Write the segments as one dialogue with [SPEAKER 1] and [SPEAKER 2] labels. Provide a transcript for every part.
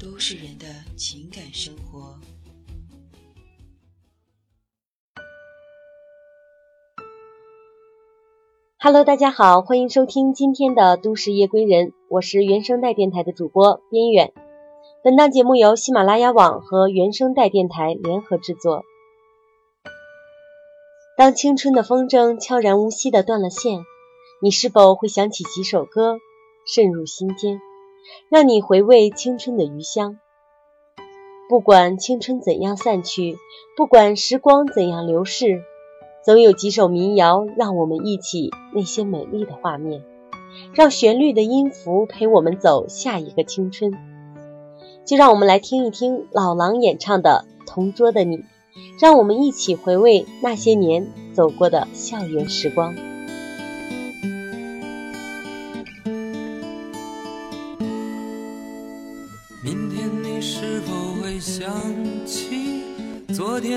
[SPEAKER 1] 都市人的情感生活。
[SPEAKER 2] Hello，大家好，欢迎收听今天的都市夜归人，我是原声带电台的主播边远。本档节目由喜马拉雅网和原声带电台联合制作。当青春的风筝悄然无息地断了线，你是否会想起几首歌，渗入心间，让你回味青春的余香？不管青春怎样散去，不管时光怎样流逝，总有几首民谣让我们忆起那些美丽的画面，让旋律的音符陪我们走下一个青春。就让我们来听一听老狼演唱的《同桌的你》。让我们一起回味那些年走过的校园时光。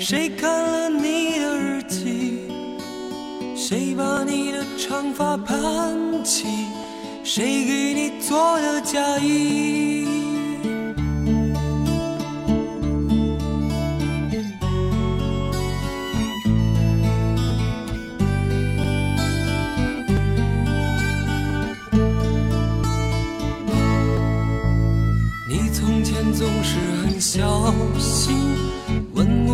[SPEAKER 3] 谁看了你的日记？谁把你的长发盘起？谁给你做的嫁衣？你从前总是很小心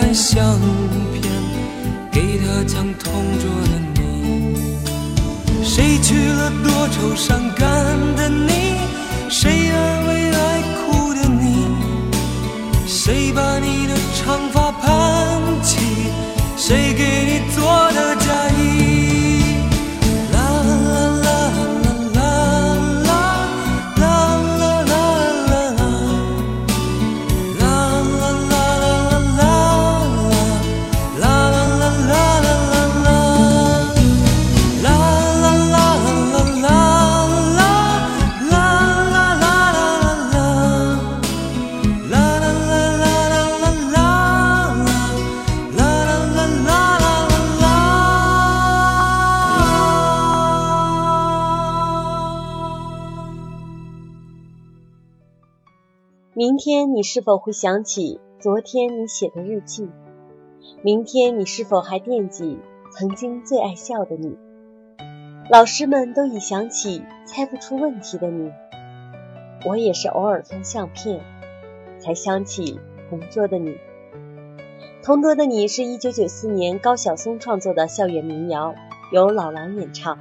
[SPEAKER 3] 看相片，给他讲同桌的你。谁娶了多愁善感的你？谁安慰爱哭的你？谁把你的长发
[SPEAKER 2] 明天你是否会想起昨天你写的日记？明天你是否还惦记曾经最爱笑的你？老师们都已想起猜不出问题的你，我也是偶尔翻相片，才想起同桌的你。同桌的你是一九九四年高晓松创作的校园民谣，由老狼演唱。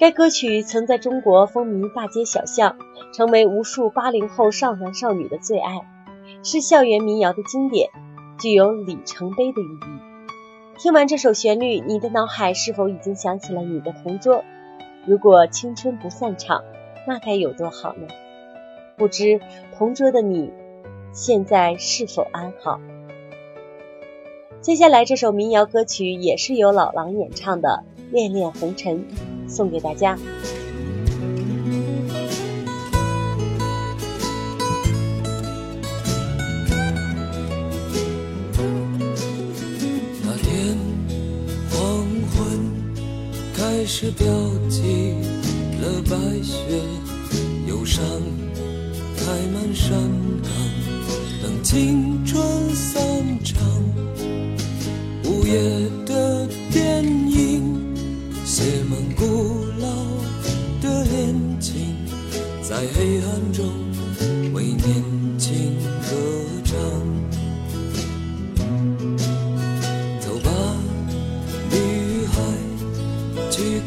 [SPEAKER 2] 该歌曲曾在中国风靡大街小巷，成为无数八零后少男少女的最爱，是校园民谣的经典。具有里程碑的意义。听完这首旋律，你的脑海是否已经想起了你的同桌？如果青春不散场，那该有多好呢？不知同桌的你，现在是否安好？接下来这首民谣歌曲也是由老狼演唱的《恋恋红尘》，送给大家。
[SPEAKER 3] 是标记了白雪，忧伤开满山岗，等青春散场。午夜的电影写满古老的恋情，在黑暗中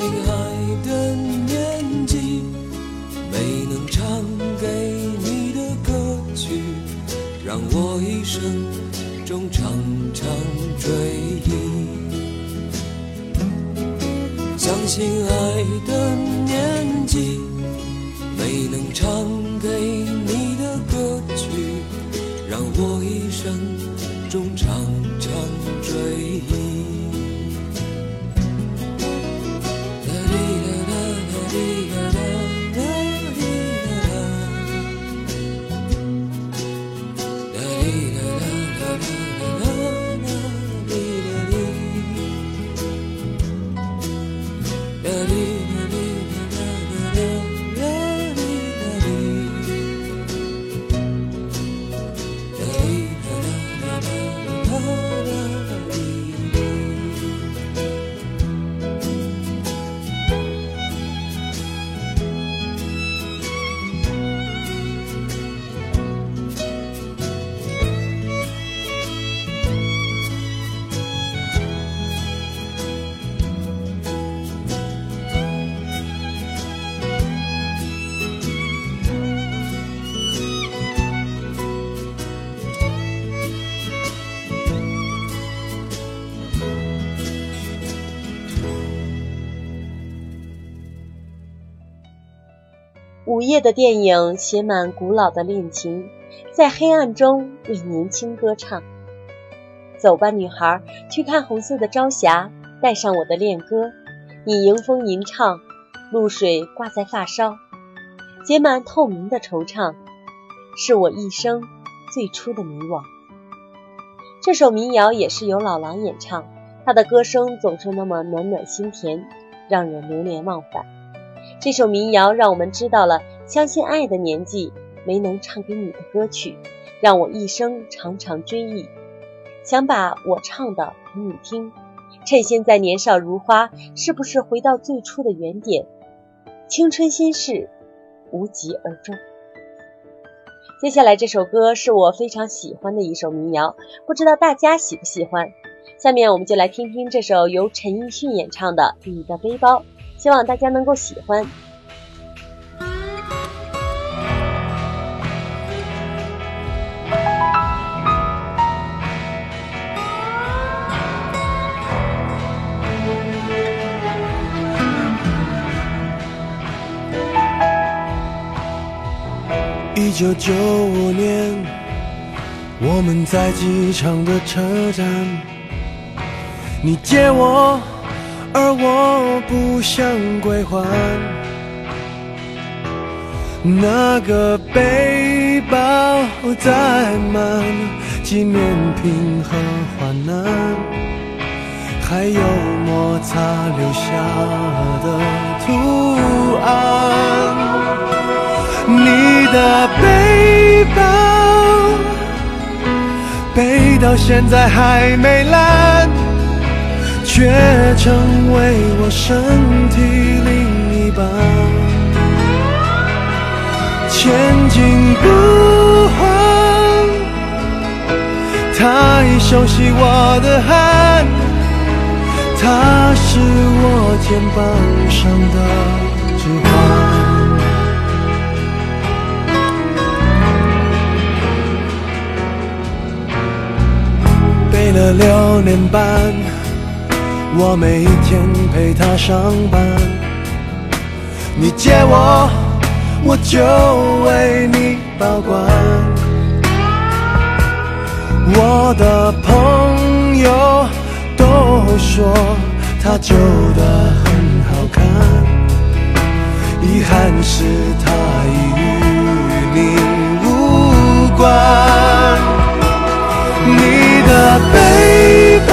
[SPEAKER 3] 心爱
[SPEAKER 2] 午夜的电影写满古老的恋情，在黑暗中为年轻歌唱。走吧，女孩，去看红色的朝霞，带上我的恋歌。你迎风吟唱，露水挂在发梢，结满透明的惆怅，是我一生最初的迷惘。这首民谣也是由老狼演唱，他的歌声总是那么暖暖心田，让人流连忘返。这首民谣让我们知道了相信爱的年纪没能唱给你的歌曲，让我一生常常追忆。想把我唱的给你听。趁现在年少如花，是不是回到最初的原点？青春心事，无疾而终。接下来这首歌是我非常喜欢的一首民谣，不知道大家喜不喜欢？下面我们就来听听这首由陈奕迅演唱的《你的背包》，希望大家能够喜欢。
[SPEAKER 4] 一九九五年，我们在机场的车站，你借我，而我不想归还。那个背包载满纪念品和患难，还有摩擦留下的图案。你的背包背到现在还没烂，却成为我身体另一半。前进不换，它已熟悉我的汗，它是我肩膀上的指环。背了六年半，我每天陪他上班。你借我，我就为你保管。我的朋友都说他旧的很好看，遗憾是他已与你无关。你的背包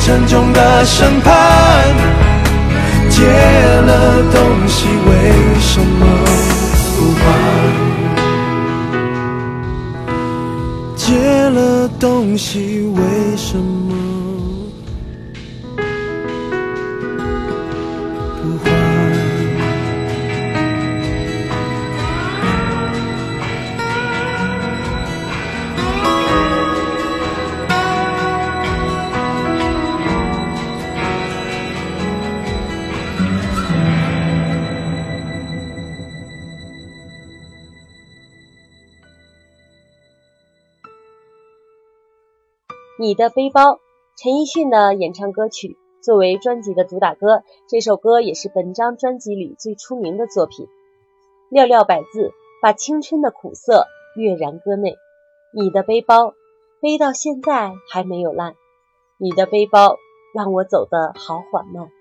[SPEAKER 4] 沉重的审判，借了东西为什么不还？借了东西为什么？
[SPEAKER 2] 你的背包，陈奕迅的演唱歌曲，作为专辑的主打歌，这首歌也是本张专辑里最出名的作品。寥寥百字，把青春的苦涩跃然歌内。你的背包，背到现在还没有烂。你的背包让我走得好缓慢。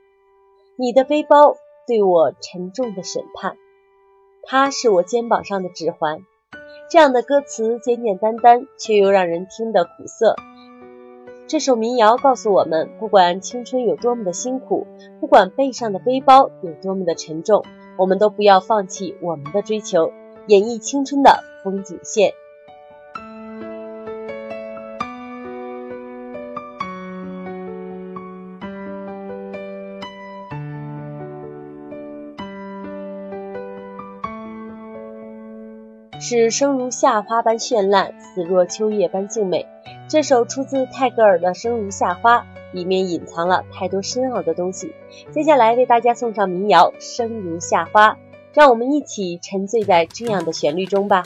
[SPEAKER 2] 你的背包对我沉重的审判，它是我肩膀上的指环。这样的歌词简简单单，却又让人听得苦涩。这首民谣告诉我们不管青春有多么的辛苦不管背上的背包有多么的沉重我们都不要放弃我们的追求演绎青春的风景线。使生如夏花般绚烂死若秋叶般静美这首出自泰戈尔的《生如夏花》，里面隐藏了太多深奥的东西。接下来为大家送上民谣《生如夏花》，让我们一起沉醉在这样的旋律中吧。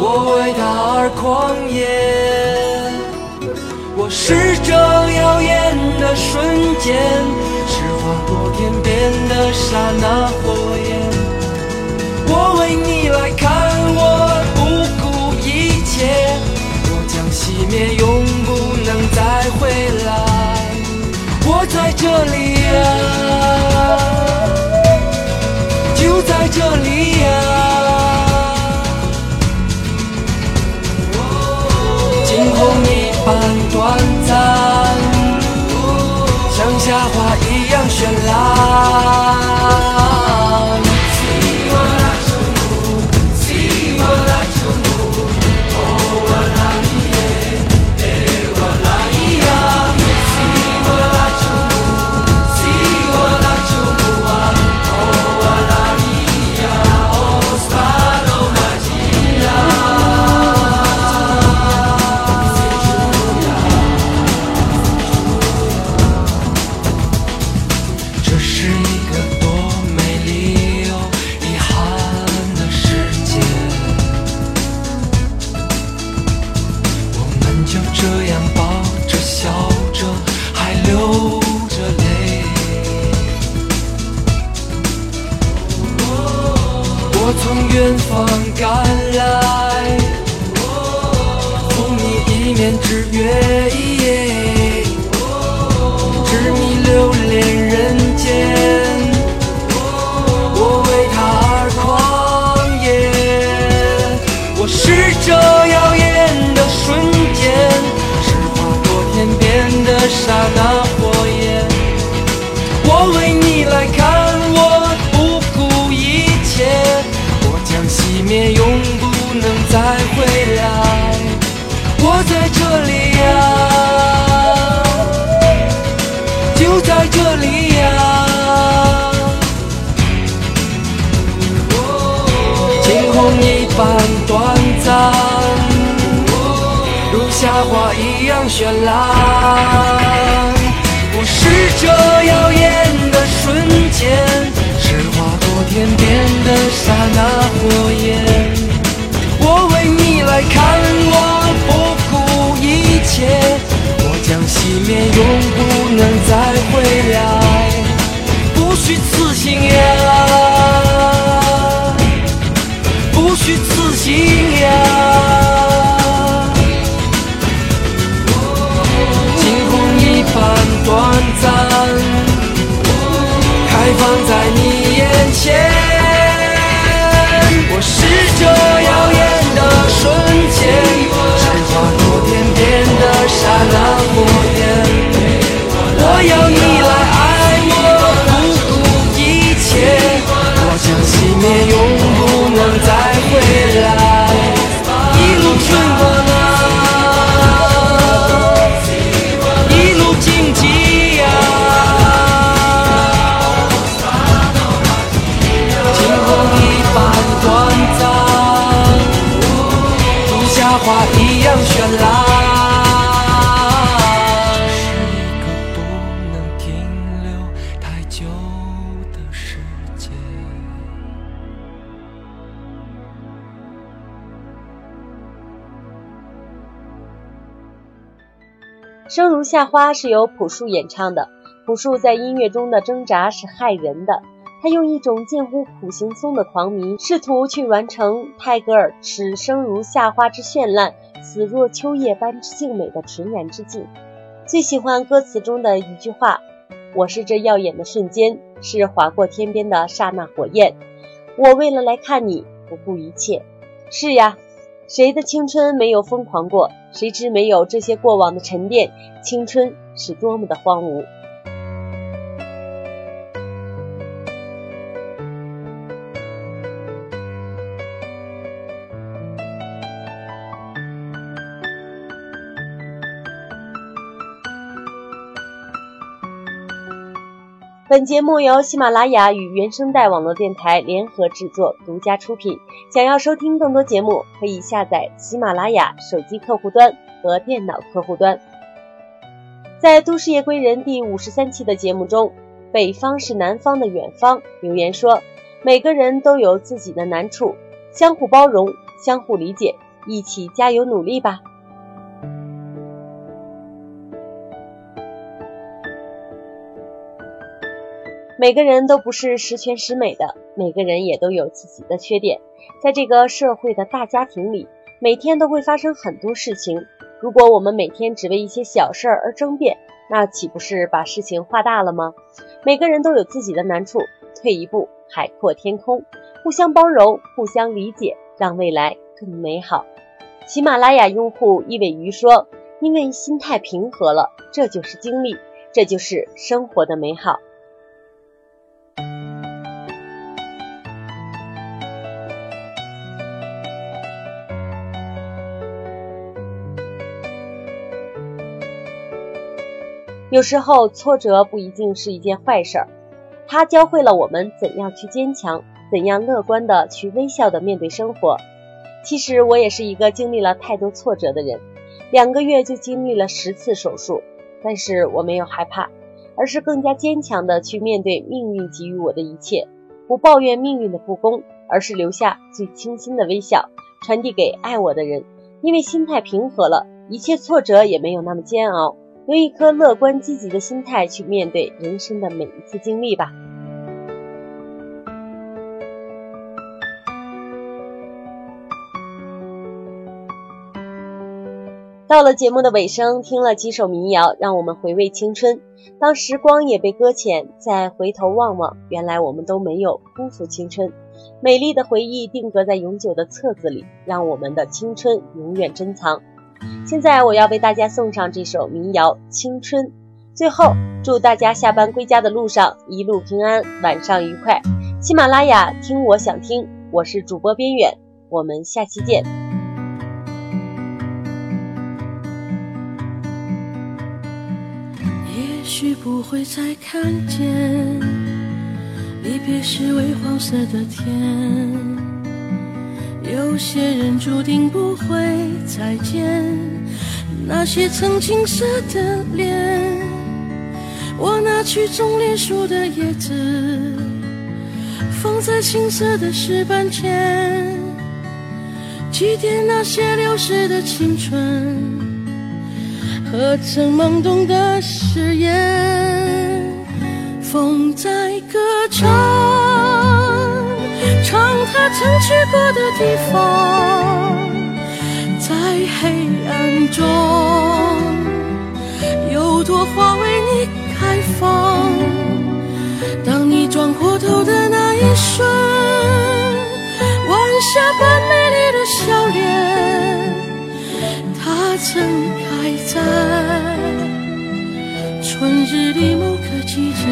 [SPEAKER 5] 我为他而狂野。我是这耀眼的瞬间，是划过天边的刹那火焰。我为你来看，熄灭，永不能再回来。我在这里呀、就在这里呀、惊鸿一般短暂，如夏花一样绚烂。刹那火焰。我为你来看，我不顾一切，我将熄灭，永不能再回来。不虚此行呀，不虚此行呀。是这耀眼的瞬间是划过天边的刹那火焰。我要用
[SPEAKER 2] 生如夏花是由朴树演唱的，朴树在音乐中的挣扎是害人的。他用一种近乎苦行僧的狂迷，试图去完成泰戈尔“使生如夏花之绚烂，死若秋叶般静美”的纯然之境。最喜欢歌词中的一句话：“我是这耀眼的瞬间，是划过天边的刹那火焰。我为了来看你，不顾一切。”是呀，谁的青春没有疯狂过？谁知没有这些过往的沉淀，青春是多么的荒芜。本节目由喜马拉雅与原声带网络电台联合制作、独家出品。想要收听更多节目，可以下载喜马拉雅手机客户端和电脑客户端。在《都市夜归人》第五十三期的节目中，北方是南方的远方留言说：“每个人都有自己的难处，相互包容，相互理解，一起加油努力吧。”每个人都不是十全十美的，每个人也都有自己的缺点。在这个社会的大家庭里，每天都会发生很多事情。如果我们每天只为一些小事儿而争辩，那岂不是把事情化大了吗？每个人都有自己的难处，退一步，海阔天空，互相包容，互相理解，让未来更美好。喜马拉雅用户一尾鱼说：“因为心态平和了，这就是经历，这就是生活的美好。”有时候挫折不一定是一件坏事儿，它教会了我们怎样去坚强，怎样乐观的去微笑的面对生活。其实我也是一个经历了太多挫折的人，两个月就经历了十次手术，但是我没有害怕，而是更加坚强的去面对命运给予我的一切，不抱怨命运的不公，而是留下最清新的微笑，传递给爱我的人。因为心态平和了，一切挫折也没有那么煎熬。用一颗乐观积极的心态去面对人生的每一次经历吧。到了节目的尾声，听了几首民谣，让我们回味青春。当时光也被搁浅，再回头望望，原来我们都没有辜负青春。美丽的回忆定格在永久的册子里，让我们的青春永远珍藏。现在我要为大家送上这首民谣《青春》，最后祝大家下班归家的路上一路平安，晚上愉快。喜马拉雅听我想听，我是主播边远，我们下期见。
[SPEAKER 6] 也许不会再看见，离别时微黄色的天。有些人注定不会再见，那些曾青涩的脸。我拿去种莲树的叶子，放在青涩的石板前，祭奠那些流逝的青春和曾懵懂的誓言。风在歌唱。唱他曾去过的地方，在黑暗中，有朵花为你开放。当你转过头的那一瞬，晚霞般美丽的笑脸，它曾开在春日里某个季节。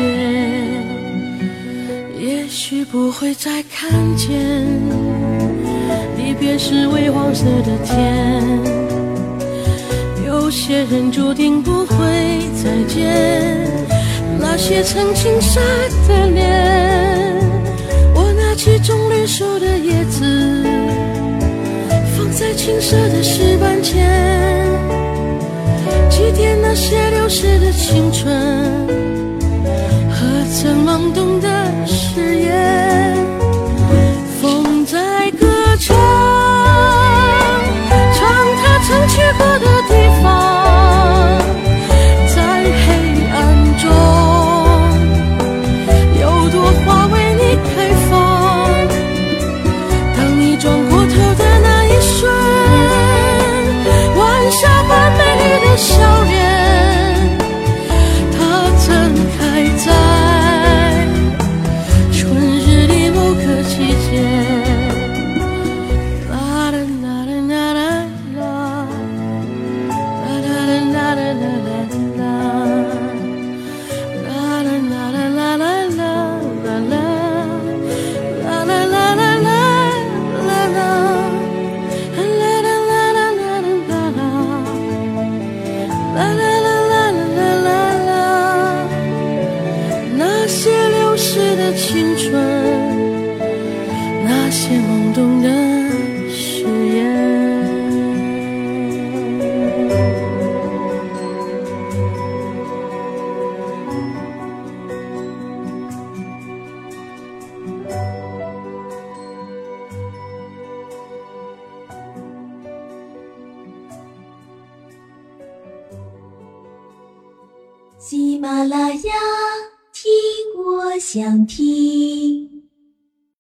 [SPEAKER 6] 也许不会再看见，离别时微黄色的天。有些人注定不会再见，那些曾经晒的脸。我拿起种绿树的叶子，放在青涩的石板前，祭奠那些流逝的青春。